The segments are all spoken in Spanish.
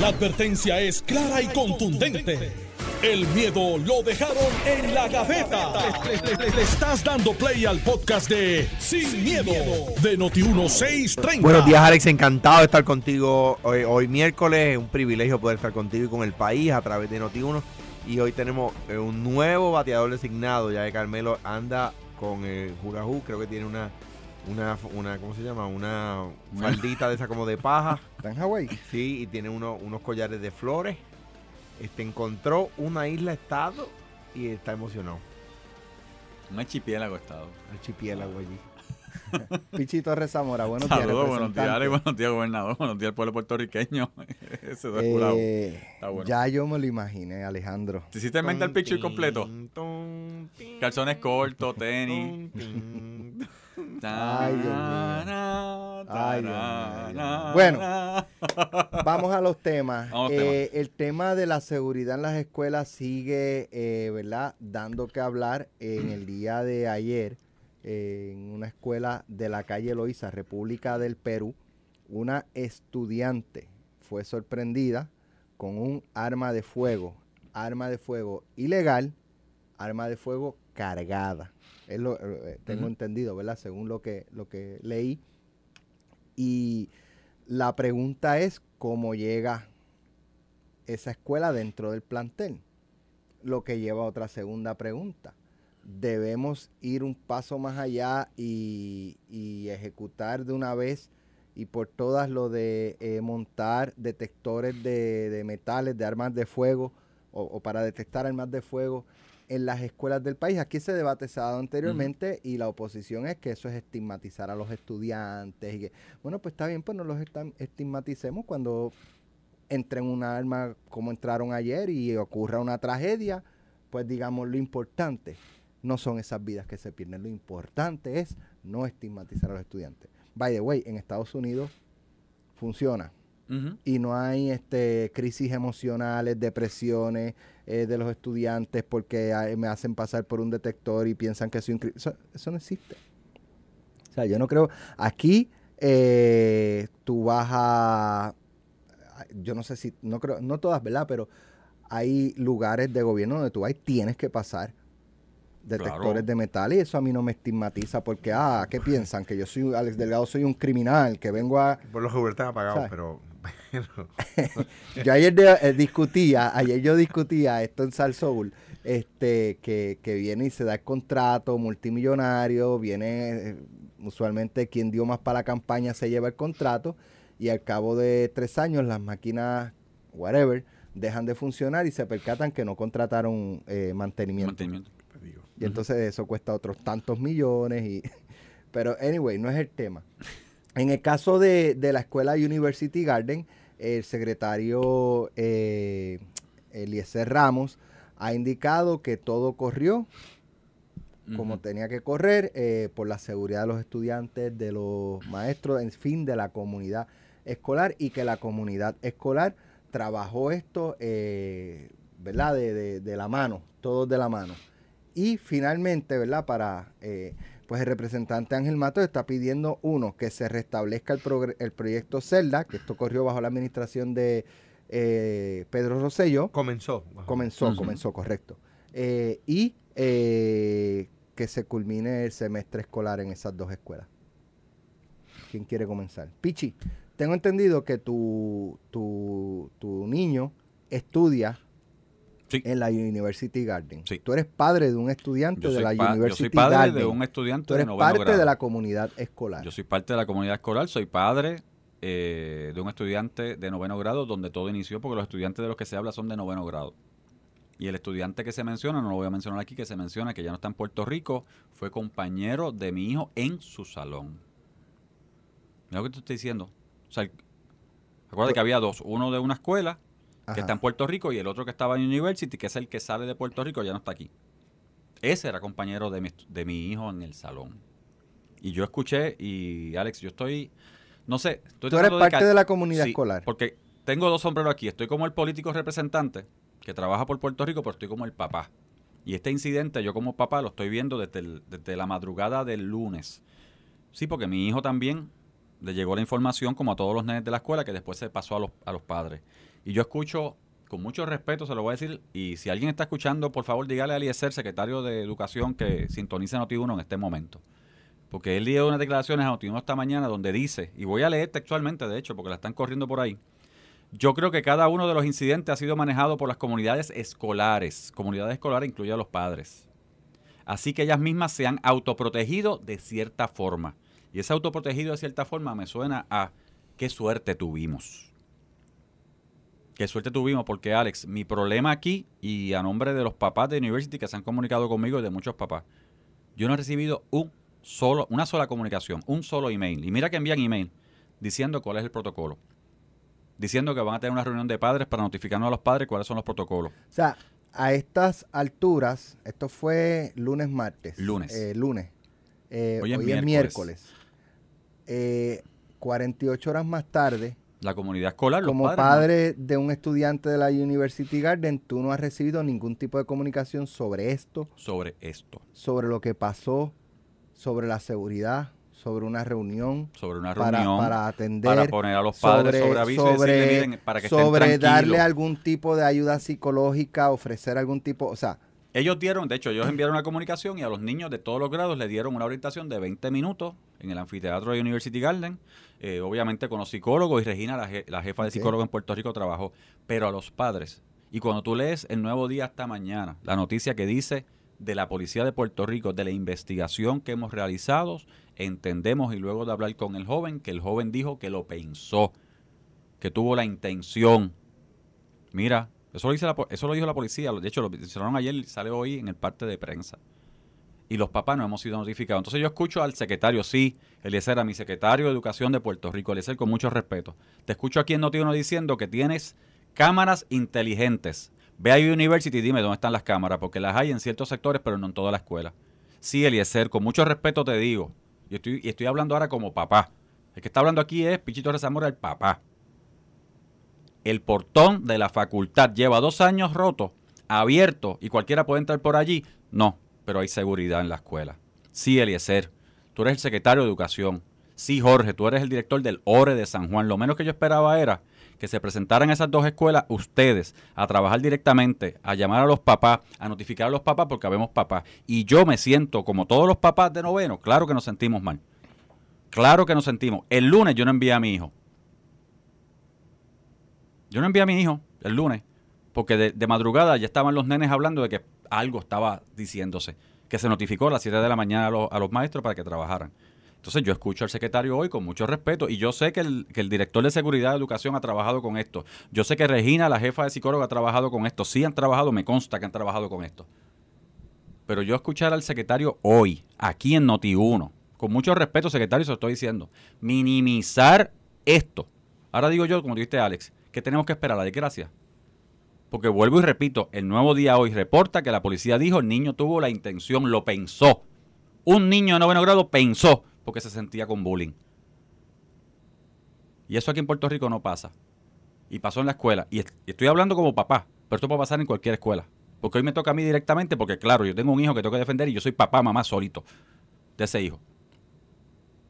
La advertencia es clara y contundente. El miedo lo dejaron en la gaveta. Le, estás dando play al podcast de Sin, miedo, de Noti1630. Buenos días, Alex. Encantado de estar contigo hoy, miércoles. Es un privilegio poder estar contigo y con el país a través de Noti1. Y hoy tenemos eh, un nuevo bateador designado, ya que Carmelo anda con el Jurajú. Creo que tiene una, una, una, ¿cómo se llama? Una faldita de esa como de paja. ¿Está en Hawái? Sí, y tiene uno- unos collares de flores. Este encontró una isla estado y está emocionado. Un archipiélago estado. Archipiélago allí. Pichi Torres Zamora, buenos días. Saludos, buenos días. Alex, buenos días, gobernador, buenos días al pueblo puertorriqueño. Ese. Eh, Está bueno. Ya yo me lo imaginé, Alejandro. ¿Te hiciste en mente el picture completo? Calzones cortos, tenis. Ay, Dios mío. Ay, Dios mío. Bueno. Vamos a los temas. Eh, el tema de la seguridad en las escuelas sigue, eh, ¿verdad? Dando que hablar. En el día de ayer, eh, en una escuela de la calle Loíza, República del Perú, una estudiante fue sorprendida con un arma de fuego, arma de fuego ilegal, arma de fuego cargada. Es lo, eh, tengo Ujú. entendido, ¿verdad? Según lo que, lo que leí. Y la pregunta es cómo llega esa escuela dentro del plantel. Lo que lleva a otra segunda pregunta. ¿Debemos ir un paso más allá y, y ejecutar de una vez y por todas lo de eh, montar detectores de, de metales, de armas de fuego o, o para detectar armas de fuego en las escuelas del país? Aquí ese debate se ha dado anteriormente y la oposición es que eso es estigmatizar a los estudiantes y que, bueno, pues está bien, pues no los estigmaticemos cuando entren una arma como entraron ayer y ocurra una tragedia, pues digamos lo importante no son esas vidas que se pierden, lo importante es no estigmatizar a los estudiantes. By the way, en Estados Unidos funciona Y no hay este crisis emocionales, depresiones eh, de los estudiantes porque me hacen pasar por un detector y piensan que soy un eso, eso no existe. O sea, yo no creo. Aquí eh, tú vas a. Yo no sé si. No creo. No todas, ¿verdad? Pero hay lugares de gobierno donde tú vas y tienes que pasar detectores Claro. de metal y eso a mí no me estigmatiza porque, ah, ¿qué piensan? Que yo soy, Alex Delgado, soy un criminal, que vengo a, Por los Uber están apagados, ¿Sabes? pero. Yo ayer de- eh, discutía, ayer yo discutía esto en Sal Soul, este, que, que viene y se da el contrato multimillonario, viene eh, usualmente quien dio más para la campaña se lleva el contrato y al cabo de tres años las máquinas, whatever, dejan de funcionar y se percatan que no contrataron eh, mantenimiento. Mantenimiento. Y entonces eso cuesta otros tantos millones. Y, pero, anyway, no es el tema. En el caso de, de la escuela University Garden, el secretario eh, Eliezer Ramos ha indicado que todo corrió como tenía que correr eh, por la seguridad de los estudiantes, de los maestros, en fin, de la comunidad escolar y que la comunidad escolar trabajó esto, eh, ¿verdad? De, de- de la mano, todos de la mano. Y finalmente, ¿verdad? Para, eh, pues el representante Ángel Matos está pidiendo, uno, que se restablezca el, el proyecto Celda, que esto corrió bajo la administración de eh, Pedro Rosselló. Comenzó. Comenzó, comenzó, correcto. Eh, y eh, que se culmine el semestre escolar en esas dos escuelas. ¿Quién quiere comenzar? Pichi, tengo entendido que tu, tu, tu niño estudia Sí. en la University Garden. Sí. Tú eres padre de un estudiante de la pa- yo University soy padre Garden. de un estudiante Tú de eres noveno parte grado. de la comunidad escolar. Yo soy parte de la comunidad escolar, soy padre eh, de un estudiante de noveno grado donde todo inició porque los estudiantes de los que se habla son de noveno grado. Y el estudiante que se menciona, no lo voy a mencionar aquí, que se menciona que ya no está en Puerto Rico, fue compañero de mi hijo en su salón. Mira lo que te estoy diciendo. O sea, acuérdate que había dos, uno de una escuela Ajá. que está en Puerto Rico y el otro que estaba en University, que es el que sale de Puerto Rico, ya no está aquí. Ese era compañero de mi, de mi hijo en el salón. Y yo escuché, y Alex, yo estoy, no sé, estoy Tú eres parte de la comunidad Sí, escolar. Porque tengo dos sombreros aquí. Estoy como el político representante que trabaja por Puerto Rico, pero estoy como el papá. Y este incidente, yo como papá, lo estoy viendo desde, el- desde la madrugada del lunes. Sí, porque mi hijo también le llegó la información, como a todos los nenes de la escuela, que después se pasó a los, a los padres. Y yo escucho, con mucho respeto, se lo voy a decir, y si alguien está escuchando, por favor, dígale a Eliezer, secretario de Educación, que sintonice Noti1 en este momento. Porque él dio unas declaraciones a Noti1 esta mañana donde dice, y voy a leer textualmente, de hecho, porque la están corriendo por ahí, yo creo que cada uno de los incidentes ha sido manejado por las comunidades escolares. Comunidades escolares incluye a los padres. Así que ellas mismas se han autoprotegido de cierta forma. Y ese autoprotegido de cierta forma me suena a qué suerte tuvimos. Qué suerte tuvimos porque Alex, mi problema aquí y a nombre de los papás de University que se han comunicado conmigo y de muchos papás, yo no he recibido un solo, una sola comunicación, un solo email. Y mira que envían email diciendo cuál es el protocolo diciendo que van a tener una reunión de padres para notificarnos a los padres cuáles son los protocolos. O sea, a estas alturas, esto fue lunes, martes. Lunes. Eh, lunes. Eh, Hoy es hoy es miércoles. miércoles. Eh, 48 horas más tarde, La comunidad escolar, los como padres, ¿no? padre de un estudiante de la University Garden, tú no has recibido ningún tipo de comunicación sobre esto, sobre esto, sobre lo que pasó, sobre la seguridad, sobre una reunión, sobre una reunión para atender, para poner a los padres sobre, aviso y decirle, miren, para que estén sobre darle algún tipo de ayuda psicológica, ofrecer algún tipo, o sea, Ellos dieron, de hecho, ellos enviaron una comunicación y a los niños de todos los grados le dieron una orientación de 20 minutos en el anfiteatro de University Garden, eh, obviamente con los psicólogos y Regina, la, je- la jefa de Ok. psicólogos en Puerto Rico, trabajó, pero a los padres. Y cuando tú lees el nuevo día esta mañana, la noticia que dice de la Policía de Puerto Rico, de la investigación que hemos realizado, entendemos y luego de hablar con el joven, que el joven dijo que lo pensó, que tuvo la intención. Mira, eso lo, dice la eso lo dijo la policía, de hecho lo mencionaron ayer, y sale hoy en el parte de prensa. Y los papás no hemos sido notificados. Entonces yo escucho al secretario, sí, Eliezer, a mi secretario de Educación de Puerto Rico, Eliezer, con mucho respeto. Te escucho aquí en Noti1 diciendo que tienes cámaras inteligentes. Ve a University y dime dónde están las cámaras, porque las hay en ciertos sectores, pero no en toda la escuela. Sí, Eliezer, con mucho respeto te digo, y estoy, y estoy hablando ahora como papá. El que está hablando aquí es Pichito Rezamora, el papá. El portón de la facultad lleva dos años roto, abierto, y cualquiera puede entrar por allí. No, pero hay seguridad en la escuela. Sí, Eliezer, tú eres el secretario de Educación. Sí, Jorge, tú eres el director del ORE de San Juan. Lo menos que yo esperaba era que se presentaran esas dos escuelas ustedes a trabajar directamente, a llamar a los papás, a notificar a los papás porque habemos papás. Y yo me siento como todos los papás de noveno, claro que nos sentimos mal. Claro que nos sentimos. El lunes yo no envié a mi hijo. Yo no envié a mi hijo el lunes porque de, de madrugada ya estaban los nenes hablando de que algo estaba diciéndose, que se notificó a las 7 de la mañana a los, a los maestros para que trabajaran. Entonces yo escucho al secretario hoy con mucho respeto y yo sé que el, que el director de seguridad de educación ha trabajado con esto. Yo sé que Regina, la jefa de psicóloga, ha trabajado con esto. Sí han trabajado, me consta que han trabajado con esto. Pero yo escuchar al secretario hoy, aquí en Noti1, con mucho respeto, secretario, se lo estoy diciendo, minimizar esto. Ahora digo yo, como dijiste Alex, que tenemos que esperar la desgracia. Porque vuelvo y repito, el nuevo día hoy reporta que la policía dijo el niño tuvo la intención, lo pensó. Un niño de noveno grado pensó porque se sentía con bullying. Y eso aquí en Puerto Rico no pasa. Y pasó en la escuela. Y est- y estoy hablando como papá, pero esto puede pasar en cualquier escuela. Porque hoy me toca a mí directamente, porque claro, yo tengo un hijo que tengo que defender y yo soy papá, mamá solito de ese hijo.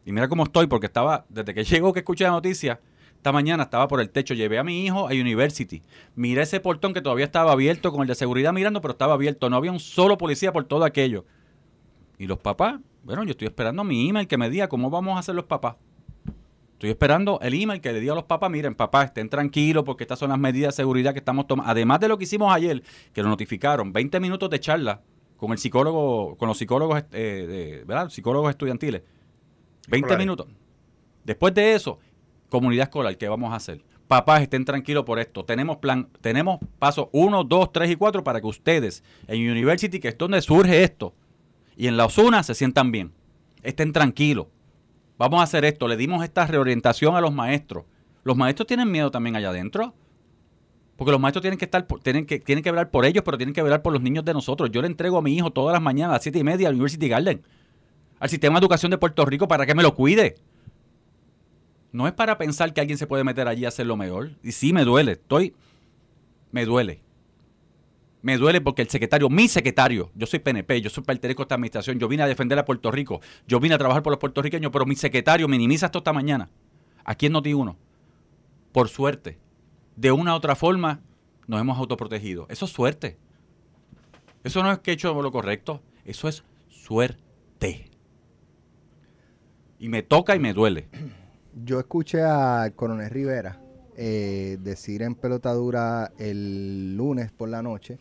Y mira cómo estoy, porque estaba, desde que llegó que escuché la noticia, esta mañana estaba por el techo, llevé a mi hijo a University. Miré ese portón que todavía estaba abierto, con el de seguridad mirando, pero estaba abierto. No había un solo policía por todo aquello. Y los papás, bueno, yo estoy esperando mi email que me diga cómo vamos a hacer los papás. Estoy esperando el email que le diga a los papás, miren, papá, estén tranquilos porque estas son las medidas de seguridad que estamos tomando. Además de lo que hicimos ayer, que lo notificaron, 20 minutos de charla con el psicólogo, con los psicólogos, eh, de- ¿verdad? Psicólogos estudiantiles. 20 Escolares. minutos. Después de eso, comunidad escolar, ¿qué vamos a hacer? Papás, estén tranquilos por esto. Tenemos plan, tenemos pasos 1, 2, 3 y 4 para que ustedes en University, que es donde surge esto, y en la Osuna se sientan bien. Estén tranquilos. Vamos a hacer esto. Le dimos esta reorientación a los maestros. Los maestros tienen miedo también allá adentro. Porque los maestros tienen que estar, tienen que, tienen que velar por ellos, pero tienen que velar por los niños de nosotros. Yo le entrego a mi hijo todas las mañanas a las siete y media al University Garden, al sistema de educación de Puerto Rico para que me lo cuide. No es para pensar que alguien se puede meter allí a hacer lo mejor. Y sí me duele, estoy, me duele. Me duele porque el secretario, mi secretario, yo soy PNP, yo soy pertenezco a esta administración, yo vine a defender a Puerto Rico, yo vine a trabajar por los puertorriqueños, pero mi secretario minimiza esto esta mañana, aquí en Noti1. Por suerte, de una u otra forma nos hemos autoprotegido. Eso es suerte. Eso no es que he hecho lo correcto, eso es suerte. Y me toca y me duele. Yo escuché al coronel Rivera eh, decir en pelotadura el lunes por la noche,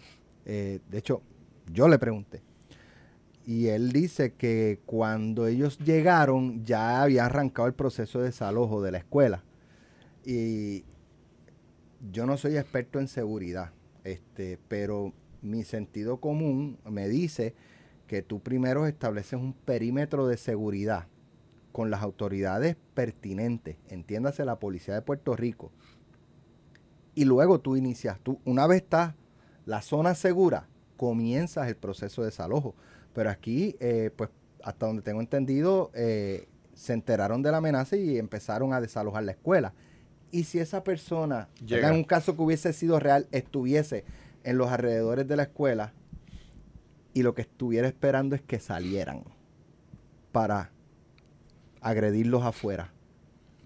eh, de hecho, yo le pregunté, y él dice que cuando ellos llegaron ya había arrancado el proceso de desalojo de la escuela. Y yo no soy experto en seguridad, este, pero mi sentido común me dice que tú primero estableces un perímetro de seguridad con las autoridades pertinentes, entiéndase la policía de Puerto Rico, y luego tú inicias, tú, una vez está la zona segura, comienzas el proceso de desalojo. Pero aquí, eh, pues, hasta donde tengo entendido, eh, se enteraron de la amenaza y empezaron a desalojar la escuela. Y si esa persona, en un caso que hubiese sido real, estuviese en los alrededores de la escuela y lo que estuviera esperando es que salieran para agredirlos afuera.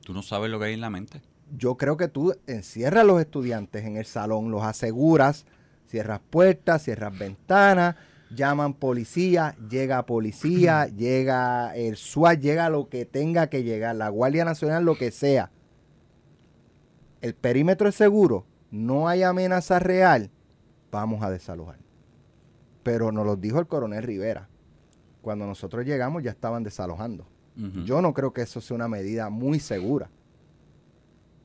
Tú no sabes lo que hay en la mente. Yo creo que tú encierras a los estudiantes en el salón, los aseguras, cierras puertas, cierras ventanas, llaman policía, llega policía, llega el SWAT, llega lo que tenga que llegar, la Guardia Nacional, lo que sea. El perímetro es seguro, no hay amenaza real, vamos a desalojar. Pero nos lo dijo el coronel Rivera. Cuando nosotros llegamos ya estaban desalojando. Yo no creo que eso sea una medida muy segura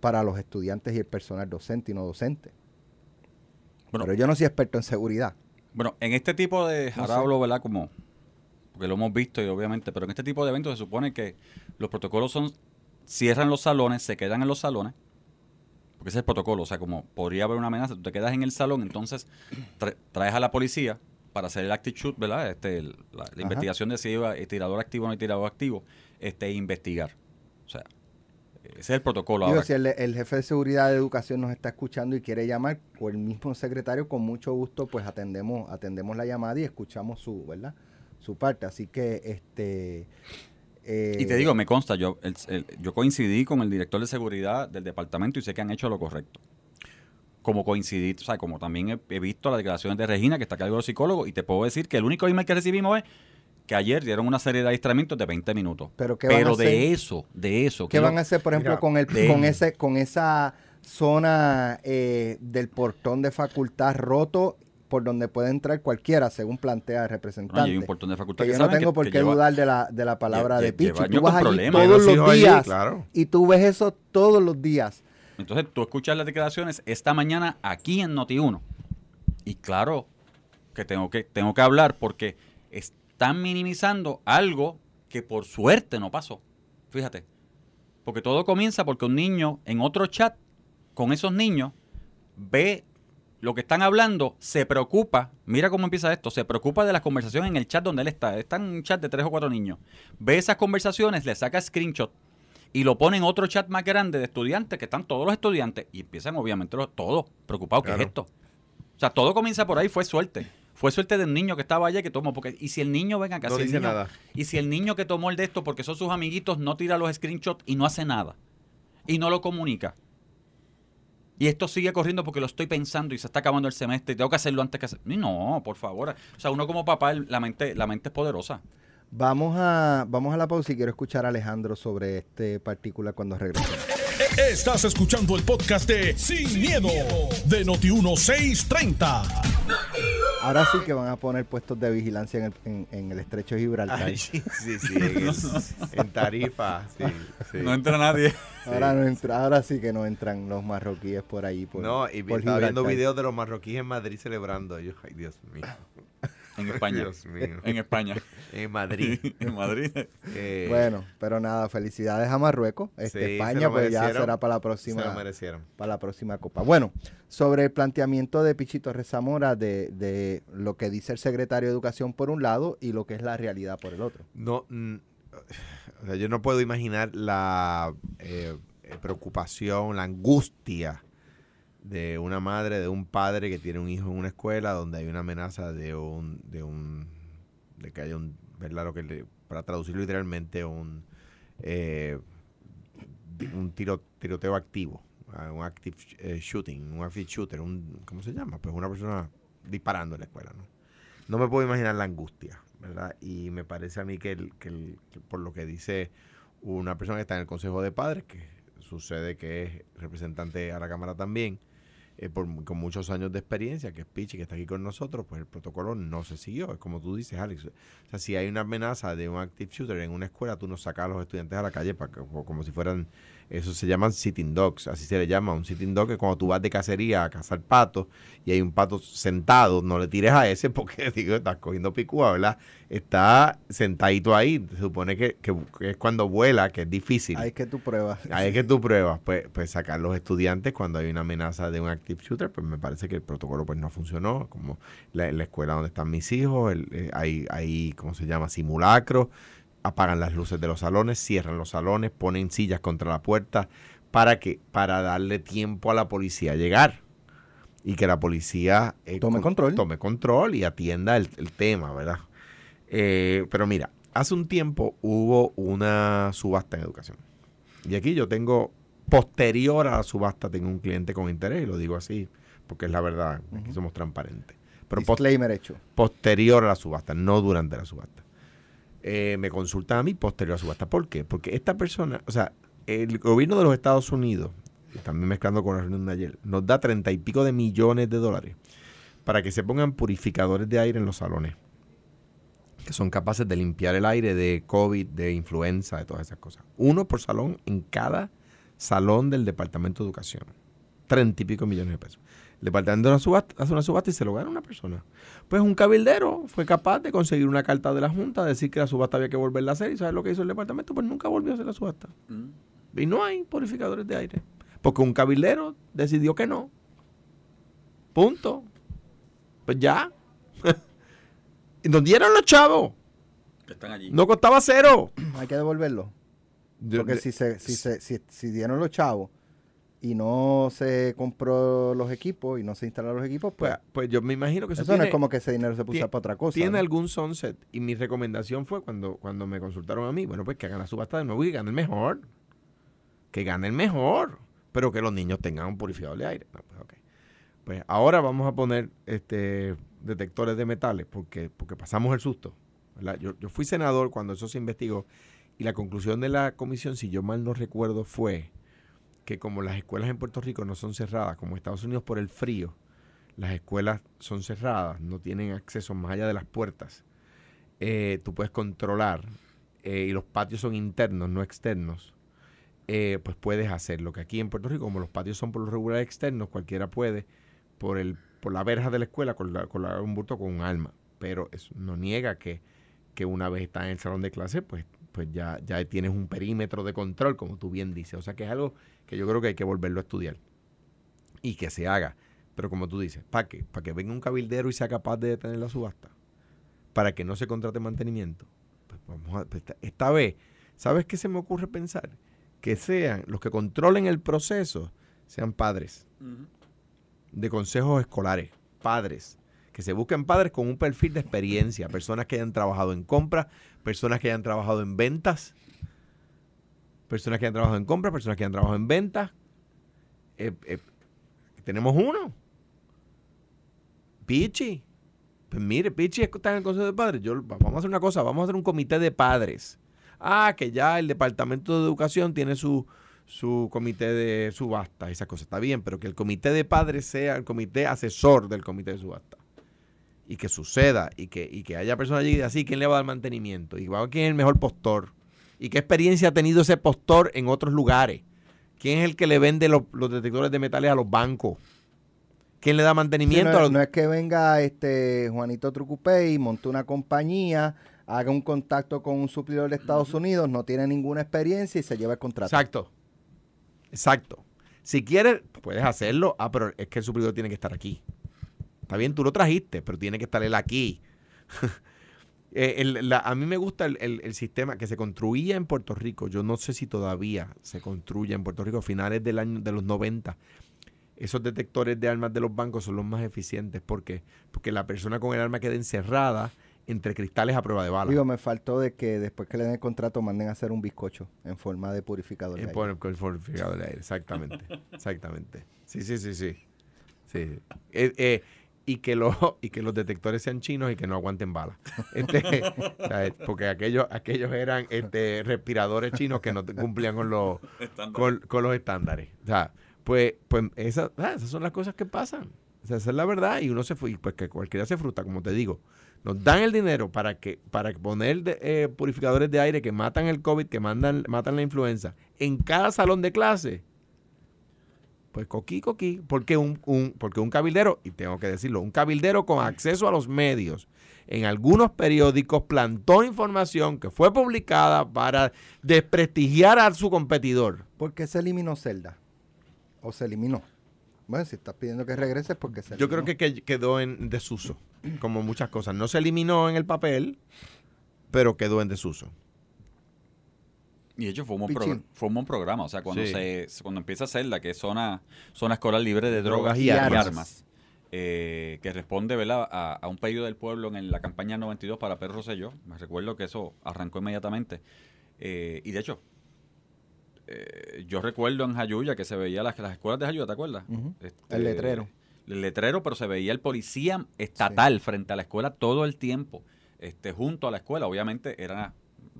para los estudiantes y el personal docente y no docente. Pero yo no soy experto en seguridad. Bueno, en este tipo de, ahora hablo, ¿verdad? Como, porque lo hemos visto y obviamente, pero en este tipo de eventos se supone que los protocolos son, cierran los salones, se quedan en los salones, porque ese es el protocolo, o sea, como podría haber una amenaza, tú te quedas en el salón, entonces traes a la policía para hacer el active shoot, ¿verdad? Este, la, investigación de si iba tirador activo o no hay tirador activo, este, investigar. O sea, ese es el protocolo. ahora. si el, jefe de seguridad de educación nos está escuchando y quiere llamar, o el mismo secretario, con mucho gusto, pues atendemos, atendemos la llamada y escuchamos su, ¿verdad? Su parte. Así que, este... Eh, y te digo, me consta, yo, yo coincidí con el director de seguridad del departamento y sé que han hecho lo correcto. Como coincidí, o sea, como también he, visto las declaraciones de Regina, que está acá de los psicólogos, y te puedo decir que el único email que recibimos es que ayer dieron una serie de adiestramientos de 20 minutos. Pero, de eso, de eso. ¿Qué van a hacer, por ejemplo, con, el, con, ese, con esa zona eh, del portón de facultad roto por donde puede entrar cualquiera, según plantea el representante. hay un portón de facultad que, yo no tengo por qué dudar de la, de la palabra de Pichi. Tú vas allí todos los días y tú ves eso todos los días. Entonces tú escuchas las declaraciones esta mañana aquí en Noti1. Y claro que tengo que, tengo que hablar porque están minimizando algo que por suerte no pasó. Fíjate. Porque todo comienza porque un niño en otro chat con esos niños ve lo que están hablando, se preocupa, mira cómo empieza esto, se preocupa de las conversaciones en el chat donde él está. Está en un chat de tres o cuatro niños. Ve esas conversaciones, le saca screenshot y lo pone en otro chat más grande de estudiantes, que están todos los estudiantes, y empiezan obviamente todos preocupados, ¿qué es esto? O sea, todo comienza por ahí, fue suerte. Fue suerte del niño que estaba allá que tomó. Porque, y si el niño, venga acá, no dice nada. Y si el niño que tomó el de esto, porque son sus amiguitos, no tira los screenshots y no hace nada. Y no lo comunica. Y esto sigue corriendo porque lo estoy pensando y se está acabando el semestre y tengo que hacerlo antes que hacer. No, por favor. O sea, uno como papá, la mente, la mente es poderosa. Vamos a, vamos a la pausa y quiero escuchar a Alejandro sobre este particular cuando regresemos. Estás escuchando el podcast de Sin, miedo, de Noti1630. Ahora sí que van a poner puestos de vigilancia en el, estrecho de Gibraltar. sí, sí, sí. En, Tarifa, sí, No entra nadie. Ahora, no entra, ahora sí que no entran los marroquíes por ahí. Por, no, y estaba viendo videos de los marroquíes en Madrid celebrando. Yo, ay, Dios mío. En España. En España. en Madrid. en Madrid. Eh, bueno, pero nada, felicidades a Marruecos. Este, España pues ya será para la próxima. Para la próxima Copa. Bueno, sobre el planteamiento de Pichito Rezamora de, de lo que dice el secretario de Educación por un lado y lo que es la realidad por el otro. No, yo no puedo imaginar la eh, preocupación, la angustia de una madre, de un padre que tiene un hijo en una escuela donde hay una amenaza de un, de un, de que haya un, ¿verdad? Lo que para traducirlo literalmente, un, eh, un tiro, tiroteo activo. a un active eh, shooting, un active shooter, un, ¿cómo se llama? Pues una persona disparando en la escuela, ¿no? No me puedo imaginar la angustia, ¿verdad? Y me parece a mí que, que por lo que dice una persona que está en el Consejo de Padres, que sucede que es representante a la Cámara también, eh, por, con muchos años de experiencia, que es Pichi, que está aquí con nosotros, pues el protocolo no se siguió. Es como tú dices, Alex. O sea, si hay una amenaza de un active shooter en una escuela, tú no sacas a los estudiantes a la calle para que, como si fueran eso se llaman sitting dogs, así se le llama. Un sitting dog que cuando tú vas de cacería a cazar patos y hay un pato sentado, no le tires a ese porque digo, estás cogiendo picúa, ¿verdad? Está sentadito ahí. Se supone que, que, es cuando vuela, que es difícil. Ahí es que tú pruebas. Ahí es que tú pruebas. Pues, pues sacar los estudiantes cuando hay una amenaza de un active shooter, pues me parece que el protocolo pues no funcionó. Como la, la escuela donde están mis hijos, el, eh, hay, hay, ¿cómo se llama? Simulacros apagan las luces de los salones, cierran los salones, ponen sillas contra la puerta para que para darle tiempo a la policía a llegar y que la policía eh, tome control tome control y atienda el, el tema, ¿verdad? Eh, pero mira, hace un tiempo hubo una subasta en educación y aquí yo tengo posterior a la subasta tengo un cliente con interés y lo digo así porque es la verdad, aquí somos transparentes. Pero Disclaimer hecho. Posterior a la subasta, no durante la subasta. Eh, me consultan a mí posterior a subasta. ¿Por qué? Porque esta persona, o sea, el gobierno de los Estados Unidos, también mezclando con la reunión de ayer, nos da treinta y pico de millones de dólares para que se pongan purificadores de aire en los salones, que son capaces de limpiar el aire de COVID, de influenza, de todas esas cosas. Uno por salón en cada salón del Departamento de Educación. Treinta y pico millones de pesos. El departamento de una subasta, hace una subasta y se lo gana una persona. Pues un cabildero fue capaz de conseguir una carta de la Junta, decir que la subasta había que volverla a hacer. ¿Y sabes lo que hizo el departamento? Pues nunca volvió a hacer la subasta. Mm. Y no hay purificadores de aire. Porque un cabildero decidió que no. Punto. Pues ya. y nos dieron los chavos. están allí. No costaba cero. Hay que devolverlo. Porque si, se, si, se, si, si dieron los chavos y no se compró los equipos y no se instalaron los equipos, pues, pues, pues yo me imagino que eso, eso no es como que ese dinero se puso para otra cosa. Tiene algún sunset y mi recomendación fue cuando, cuando me consultaron a mí, bueno, pues que hagan la subasta de nuevo y gane el mejor. Que gane el mejor, pero que los niños tengan un purificador de aire. pues, okay. pues ahora vamos a poner este detectores de metales porque, porque pasamos el susto. Yo, yo fui senador cuando eso se investigó y la conclusión de la comisión, si yo mal no recuerdo, fue que como las escuelas en Puerto Rico no son cerradas, como Estados Unidos por el frío, las escuelas son cerradas, no tienen acceso más allá de las puertas, eh, tú puedes controlar eh, y los patios son internos, no externos, eh, pues puedes hacerlo. Que aquí en Puerto Rico, como los patios son por lo regular externos, cualquiera puede, por, el, por la verja de la escuela, con, un bulto con un alma. Pero eso no niega que, que una vez estás en el salón de clase, pues pues ya, ya tienes un perímetro de control, como tú bien dices. O sea que es algo que yo creo que hay que volverlo a estudiar y que se haga. Pero como tú dices, ¿para qué? Para que venga un cabildero y sea capaz de detener la subasta. Para que no se contrate mantenimiento. Pues vamos a, pues esta, vez, ¿sabes qué se me ocurre pensar? Que sean los que controlen el proceso, sean padres de consejos escolares, padres que se busquen padres con un perfil de experiencia, personas que hayan trabajado en compra, personas que hayan trabajado en ventas, personas que hayan trabajado en compra, personas que hayan trabajado en ventas. Eh, eh, tenemos uno. Pichi. Pues mire, Pichi está en el Consejo de Padres. Yo, vamos a hacer una cosa, vamos a hacer un comité de padres. Ah, que ya el Departamento de Educación tiene su, su comité de subasta, esa cosa está bien, pero que el comité de padres sea el comité asesor del comité de subasta y que suceda y que, y que haya personas allí así, ¿quién le va a dar mantenimiento? Y va quién es el mejor postor. ¿Y qué experiencia ha tenido ese postor en otros lugares? ¿Quién es el que le vende los, detectores de metales a los bancos? ¿Quién le da mantenimiento no, a los... no es que venga este Juanito Trucupey, monte una compañía, haga un contacto con un suplidor de Estados Unidos, no tiene ninguna experiencia y se lleva el contrato. Exacto. Exacto. Si quieres, puedes hacerlo. Ah, pero es que el suplidor tiene que estar aquí. Está bien, tú lo trajiste, pero tiene que estar él aquí. Eh, a mí me gusta el, sistema que se construía en Puerto Rico. Yo no sé si todavía se construye en Puerto Rico a finales del año de los 90. Esos detectores de armas de los bancos son los más eficientes. ¿Por qué? Porque la persona con el arma queda encerrada entre cristales a prueba de bala. Digo, me faltó de que después que le den el contrato manden a hacer un bizcocho en forma de purificador. de aire. el purificador de aire, exactamente. exactamente. Sí, sí, sí, sí. sí. Eh, eh, y, que los, y que los detectores sean chinos y que no aguanten balas. Este, porque aquellos, aquellos eran este, respiradores chinos que no cumplían con los, con, con los estándares. O sea, pues, pues esas, ah, esas son las cosas que pasan. O sea, esa es la verdad y uno se fue, y pues que cualquiera se fruta, como te digo. Nos dan el dinero para que para poner de- eh, purificadores de aire que matan el COVID, que mandan, matan la influenza en cada salón de clase. Pues coquí, coquí, porque un, un, porque un cabildero, y tengo que decirlo, un cabildero con acceso a los medios, en algunos periódicos plantó información que fue publicada para desprestigiar a su competidor. ¿Por qué se eliminó Zelda? ¿O se eliminó? Bueno, si estás pidiendo que regrese, porque se Yo creo eliminó. que- quedó en desuso, como muchas cosas. No se eliminó en el papel, pero quedó en desuso. Y de hecho fue un, programa. O sea, cuando Sí. se cuando empieza Zelda, que es zona, zona escolar libre de drogas, Drogas y, y armas, armas. eh, que responde ¿verdad? A, a un pedido del pueblo en, la campaña 92 para Pedro Rosselló. Me recuerdo que eso arrancó inmediatamente. Eh, y de hecho, eh, yo recuerdo en Jayuya que se veía las, las escuelas de Jayuya, ¿te acuerdas? Este, El letrero. El letrero, pero se veía el policía estatal frente a la escuela todo el tiempo, este, junto a la escuela. Obviamente era,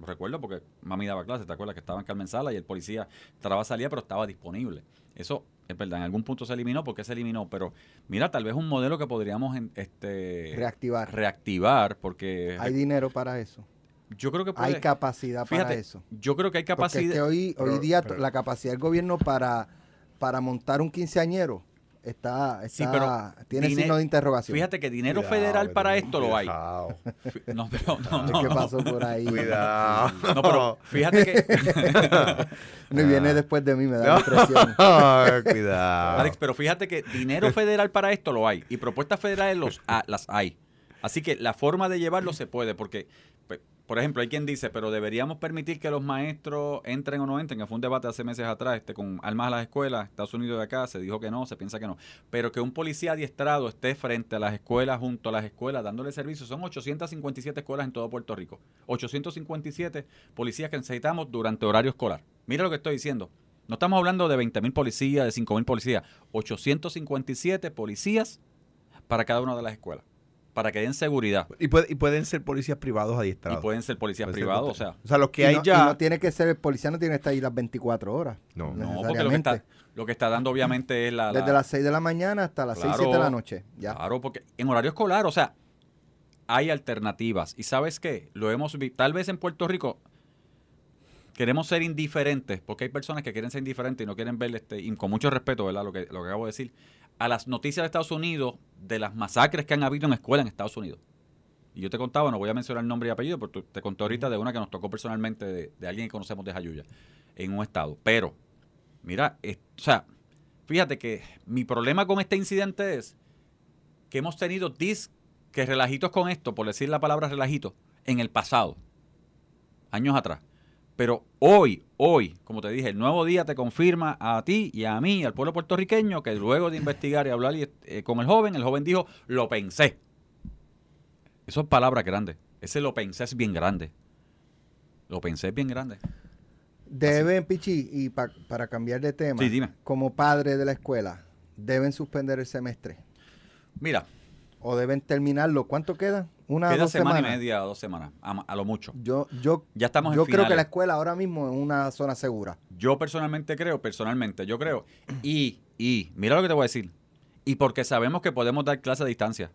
recuerdo porque mami daba clase, ¿te acuerdas? Que estaba en Carmen Sala y el policía entraba, salía, pero estaba disponible. Eso es verdad, en algún punto se eliminó, ¿por qué se eliminó? Pero mira, tal vez un modelo que podríamos en- este, Reactivar. reactivar, porque Hay dinero para eso. yo creo que puede, Hay capacidad para eso. yo creo que hay Porque es capacidad. que hoy, hoy Pero- día pero- la capacidad del gobierno para, para montar un quinceañero está, Sí, está pero tiene signo de interrogación. Fíjate que dinero Cuidado, federal para esto lo hay. Fi- No, pero- no, no, ¿Qué no. pasó por ahí? Cuidado. No, pero fíjate que No, y viene después de mí, me da la impresión. Cuidado. Alex, pero fíjate que dinero federal para esto lo hay y propuestas federales los, ha- las hay. Así que la forma de llevarlo se puede, porque, por ejemplo, hay quien dice, pero deberíamos permitir que los maestros entren o no entren, que fue un debate hace meses atrás, este, con armas a las escuelas, Estados Unidos de acá, se dijo que no, se piensa que no, pero que un policía adiestrado esté frente a las escuelas, junto a las escuelas, dándole servicio, son 857 escuelas en todo Puerto Rico, 857 policías que necesitamos durante horario escolar. Mira lo que estoy diciendo. No estamos hablando de 20 mil policías, de 5 mil policías, 857 policías para cada una de las escuelas, para que den seguridad. Y, puede- y pueden ser policías privados Y adiestrados. pueden ser policías Pueden ser privados, o sea, O sea, los que Y hay no, y ya. no tiene que ser, el policía no tiene que estar ahí las 24 horas. No. no, porque lo que está, lo que está dando obviamente es la... la- Desde las 6 de la mañana hasta las 6, Claro. 7 de la noche. Ya. Claro, porque en horario escolar, o sea, hay alternativas. Y sabes qué, lo hemos visto, tal vez en Puerto Rico queremos ser indiferentes, porque hay personas que quieren ser indiferentes y no quieren ver, este, y con mucho respeto, ¿verdad? Lo que, lo que acabo de decir, a las noticias de Estados Unidos de las masacres que han habido en escuelas en Estados Unidos. Y yo te contaba, no voy a mencionar nombre y apellido, pero te conté ahorita de una que nos tocó personalmente de, alguien que conocemos de Jayuya, en un estado. Pero, mira, o sea, fíjate que mi problema con este incidente es que hemos tenido dis que relajitos con esto, por decir la palabra relajito, en el pasado, años atrás. Pero hoy, hoy, como te dije, el nuevo día te confirma a ti y a mí, al pueblo puertorriqueño, que luego de investigar y hablar y, eh, con el joven, el joven dijo, lo pensé. Eso es palabra grande. Ese lo pensé es bien grande. Lo pensé es bien grande. Deben, Pichi, y pa- para cambiar de tema, Sí, dime. como padre de la escuela, deben suspender el semestre Mira, o deben terminarlo. ¿Cuánto queda? Una queda dos semana semanas. y media, dos semanas, a, a lo mucho. Yo, yo, Ya estamos en yo creo que la escuela ahora mismo es una zona segura. Yo personalmente creo, personalmente, yo creo. Y, y, mira lo que te voy a decir. Y porque sabemos que podemos dar clase a distancia.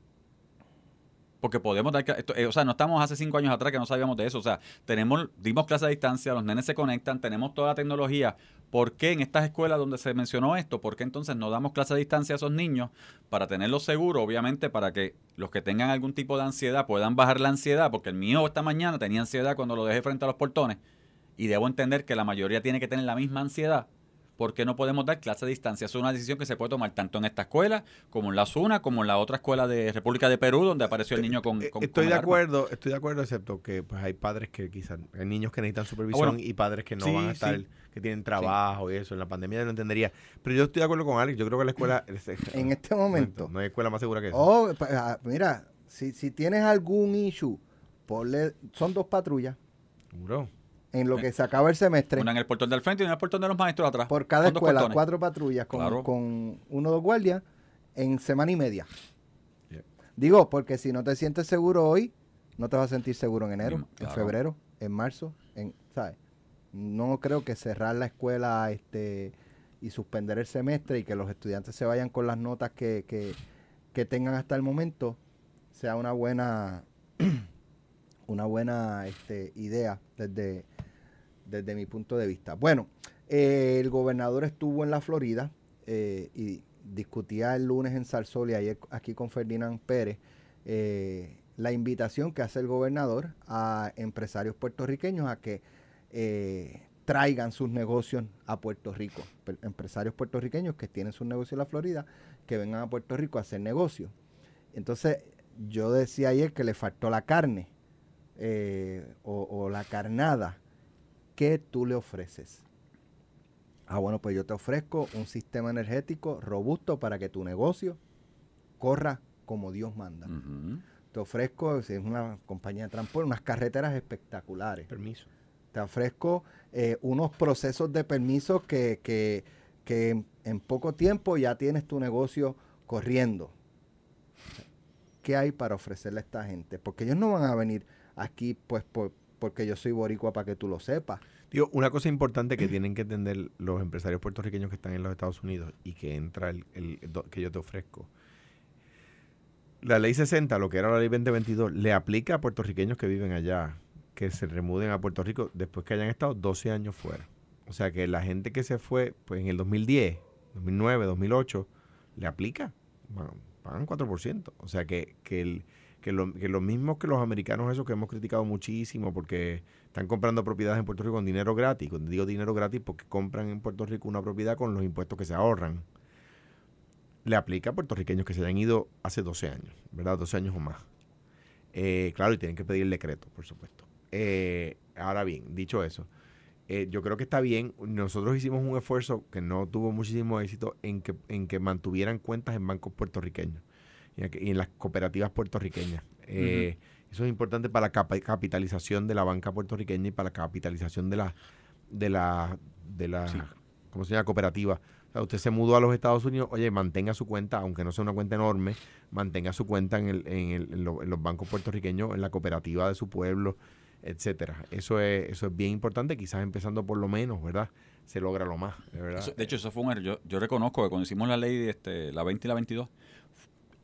Porque podemos dar, esto, eh, o sea, no estamos hace cinco años atrás que no sabíamos de eso. O sea, tenemos, dimos clase a distancia, los nenes se conectan, tenemos toda la tecnología. ¿Por qué en estas escuelas donde se mencionó esto? ¿Por qué entonces no damos clase a distancia a esos niños para tenerlos seguros? Obviamente para que los que tengan algún tipo de ansiedad puedan bajar la ansiedad, porque el mío esta mañana tenía ansiedad cuando lo dejé frente a los portones y debo entender que la mayoría tiene que tener la misma ansiedad. ¿Por qué no podemos dar clase a distancia? Es una decisión que se puede tomar tanto en esta escuela, como en la SUNA, como en la otra escuela de República de Perú, donde apareció el niño con, Eh, con- estoy con de arma. acuerdo, estoy de acuerdo, excepto que pues hay padres que quizás, hay niños que necesitan supervisión Ah, bueno. y padres que no Sí, van a estar, sí. que tienen trabajo y eso. En la pandemia no entendería. Pero yo estoy de acuerdo con Alex, yo creo que la escuela... En este momento. No hay escuela más segura que eso. Oh, ah, mira, si, si tienes algún issue ponle, son dos patrullas Seguro. En lo que se acaba el semestre. Una en el portón del frente y una en el portón de los maestros atrás. Por cada escuela, portones. cuatro patrullas con, Claro. con uno o dos guardias en semana y media. Yeah. Digo, porque si no te sientes seguro hoy, no te vas a sentir seguro en enero, en febrero, en marzo, en, ¿sabes? No creo que cerrar la escuela este y suspender el semestre y que los estudiantes se vayan con las notas que, que, que tengan hasta el momento sea una buena una buena este, idea desde, desde mi punto de vista. Bueno, eh, el gobernador estuvo en la Florida eh, y discutía el lunes en Salsol y ayer aquí con Ferdinand Pérez eh, la invitación que hace el gobernador a empresarios puertorriqueños a que traigan sus negocios a Puerto Rico. Empresarios puertorriqueños que tienen sus negocios en la Florida, que vengan a Puerto Rico a hacer negocios. Entonces, yo decía ayer que le faltó la carne o la carnada. ¿Qué tú le ofreces? Ah, bueno, pues yo te ofrezco un sistema energético robusto para que tu negocio corra como Dios manda. Te ofrezco, si es una compañía de transporte, unas carreteras espectaculares. Permiso. Te ofrezco eh, unos procesos de permisos que, que, que en, en poco tiempo ya tienes tu negocio corriendo. ¿Qué hay para ofrecerle a esta gente? Porque ellos no van a venir aquí pues por- porque yo soy boricua para que tú lo sepas. Digo, una cosa importante que tienen que entender los empresarios puertorriqueños que están en los Estados Unidos y que entra el, que yo te ofrezco. La ley 60, lo que era la ley 2022, le aplica a puertorriqueños que viven allá, que se remuden a Puerto Rico después que hayan estado 12 años fuera. O sea que la gente que se fue pues en el 2010, 2009, 2008, le aplica. Bueno, pagan 4%. O sea que, que, el, que, lo, que lo mismo que los americanos, esos que hemos criticado muchísimo porque están comprando propiedades en Puerto Rico con dinero gratis. Cuando digo dinero gratis, porque compran en Puerto Rico una propiedad con los impuestos que se ahorran. Le aplica a puertorriqueños que se hayan ido hace 12 años, ¿verdad? 12 años o más. Eh, claro, y tienen que pedir el decreto, por supuesto. Eh, ahora bien, dicho eso, eh, yo creo que está bien. Nosotros hicimos un esfuerzo que no tuvo muchísimo éxito en que, en que mantuvieran cuentas en bancos puertorriqueños y en, las cooperativas puertorriqueñas. Eh, Eso es importante para la capitalización de la banca puertorriqueña y para la capitalización de la, de la, de la, Sí. ¿cómo se llama? Cooperativa. O sea, usted se mudó a los Estados Unidos, oye, mantenga su cuenta, aunque no sea una cuenta enorme, mantenga su cuenta en, el, en, el- en lo- en los bancos puertorriqueños, en la cooperativa de su pueblo, etcétera. Eso es, eso es bien importante, quizás empezando por lo menos, ¿verdad? Se logra lo más, de verdad. Eso- de hecho, eso fue un error. Yo, yo reconozco que cuando hicimos la ley, este, la 20 y la 22,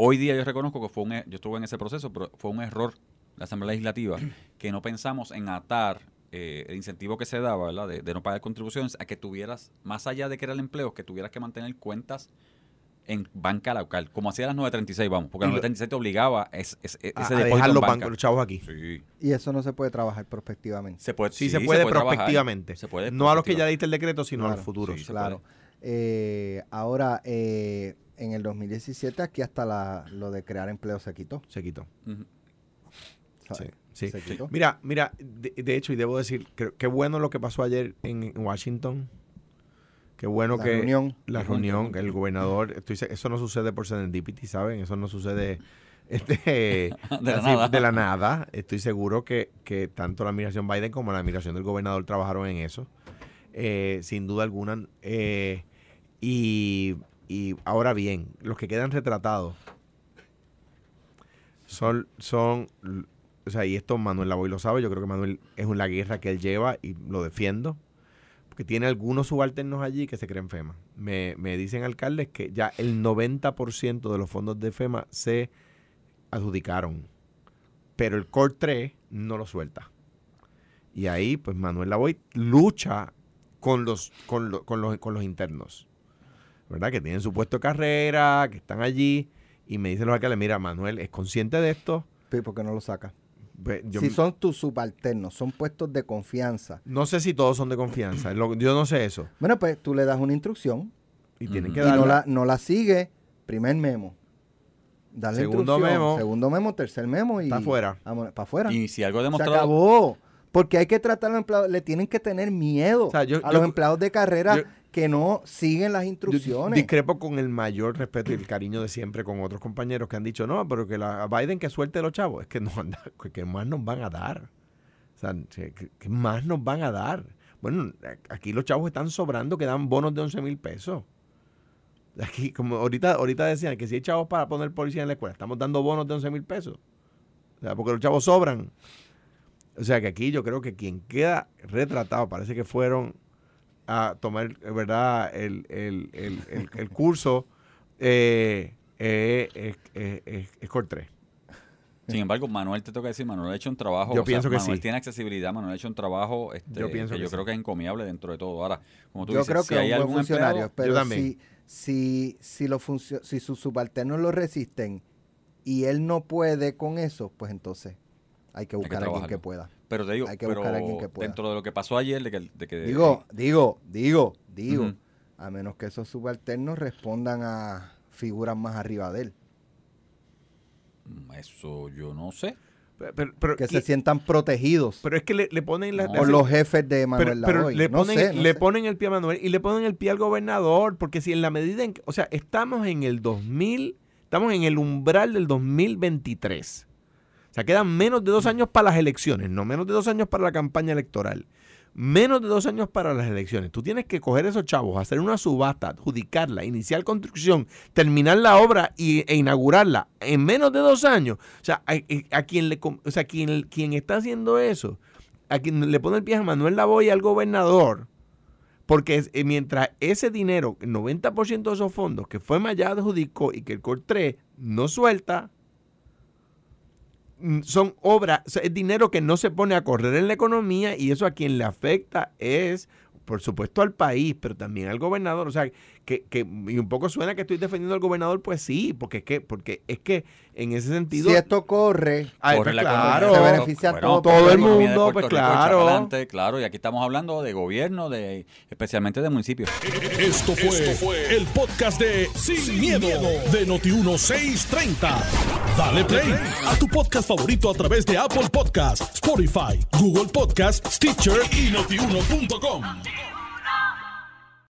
hoy día yo reconozco que fue un, e- yo estuve en ese proceso, pero fue un error de la Asamblea Legislativa que no pensamos en atar eh, el incentivo que se daba, ¿verdad? De, de no pagar contribuciones a que tuvieras, más allá de que era el empleo, que tuvieras que mantener cuentas en banca local, como hacía las 936, vamos, porque Y la lo- 936 te obligaba es, es- ese a, a depósito dejar en los banca. bancos, los chavos aquí. Sí. Y eso no se puede trabajar prospectivamente. Se puede, Sí, se puede prospectivamente. Se puede no a los que ya diste el decreto, sino a los futuros. sí, Claro. Eh, ahora, eh, en el 2017 aquí hasta la, lo de crear empleo se quitó. Se quitó. Sí, sí. Se quitó. Mira, mira, de, de hecho, y debo decir, que, qué bueno lo que pasó ayer en, en Washington. Qué bueno La que reunión. la reunión, que el gobernador, estoy, eso no sucede por serendipity, ¿saben? Eso no sucede este, De la así, nada. de la nada. Estoy seguro que, que tanto la administración Biden como la administración del gobernador trabajaron en eso, eh, sin duda alguna. eh, y, y ahora bien, los que quedan retratados son, son, o sea, y esto Manuel Lavoy lo sabe, yo creo que Manuel es una guerra que él lleva y lo defiendo, porque tiene algunos subalternos allí que se creen FEMA. Me, me dicen alcaldes que ya el 90% de los fondos de FEMA se adjudicaron, pero el Core 3 no lo suelta. Y ahí, pues Manuel Lavoy lucha con los, con, lo- con los, con los internos, ¿verdad? Que tienen su puesto de carrera, que están allí, y me dicen los alcaldes, mira, Manuel es consciente de esto. Sí, ¿Por qué no lo saca? Pues, yo si son tus subalternos, son puestos de confianza. no sé si todos son de confianza, lo- yo no sé eso. Bueno, pues tú le das una instrucción Y tienen Ujú. que y darla. no la, no la sigue. Primer memo. Dale Segundo memo. Segundo memo, tercer memo y... Está afuera. Para afuera. Y si algo ha Se demostrado, acabó. Porque hay que tratar a los empleados, le tienen que tener miedo O sea, yo- a yo- los empleados de carrera yo- que no siguen las instrucciones. discrepo con el mayor respeto y el cariño de siempre con otros compañeros que han dicho, no, pero que la Biden que suelte los chavos. Es que no anda, que- que más nos van a dar. O sea, que, que más nos van a dar. Bueno, aquí los chavos están sobrando que dan bonos de 11 mil pesos. Aquí, como ahorita, ahorita decían que si hay chavos para poner policía en la escuela, estamos dando bonos de 11 mil pesos. O sea, porque los chavos sobran. O sea que aquí yo creo que quien queda retratado, parece que fueron a tomar, eh, ¿verdad?, el, el, el, el, el curso, eh, eh, es- es- es- es Core 3. Sin embargo, Manuel, te toca decir, Manuel ha hecho un trabajo. Yo o sea, pienso que Manuel sí. tiene accesibilidad, Manuel ha hecho un trabajo este, Yo pienso que, que yo sí. creo que es encomiable dentro de todo. Ahora, como tú Yo dices, creo si que hay es un buen algún funcionario, empleado, pero también. si, si, si, los funcio- si sus subalternos lo resisten y él no puede con eso, pues entonces hay que que buscar a alguien que pueda. pero te digo, hay que pero buscar a alguien que pueda. dentro de lo que pasó ayer, de que, de que Digo, digo, digo, digo, a menos que esos subalternos respondan a figuras más arriba de él, Mm, eso yo no sé. Pero, pero- pero- que y- se sientan protegidos pero es que le, le ponen la, No. por los jefes de Manuel pero Lavoy. le, No ponen, sé, no le sé. ponen el pie a Manuel y le ponen el pie al gobernador, porque si en la medida en que, o sea, estamos en el 2000, estamos en el umbral del 2023. O sea, quedan menos de dos años para las elecciones, no menos de dos años para la campaña electoral. Menos de dos años para las elecciones. Tú tienes que coger esos chavos, hacer una subasta, adjudicarla, iniciar construcción, terminar la obra y, e inaugurarla en menos de dos años. O sea, a, a quien le, o sea, quien, quien está haciendo eso, a quien le pone el pie a Manuel Lavoy al gobernador, porque eh, mientras ese dinero, el 90% de esos fondos que fue Maya adjudicó y que el COR 3 no suelta, son obras, es dinero que no se pone a correr en la economía y eso a quien le afecta es, por supuesto, al país, pero también al gobernador. O sea, que, que y un poco suena que estoy defendiendo al gobernador, pues sí, porque es que, porque es que en ese sentido... Si esto corre, Ay, Corre pues la claro, economía, se beneficia a bueno, todo todo el mundo, pues Rico claro. claro, y aquí estamos hablando de gobierno, de especialmente de municipios. Esto fue, el podcast de Sin, miedo, de Noti1630. Dale play a tu podcast favorito a través de Apple Podcasts, Spotify, Google Podcasts, Stitcher y notiuno.com.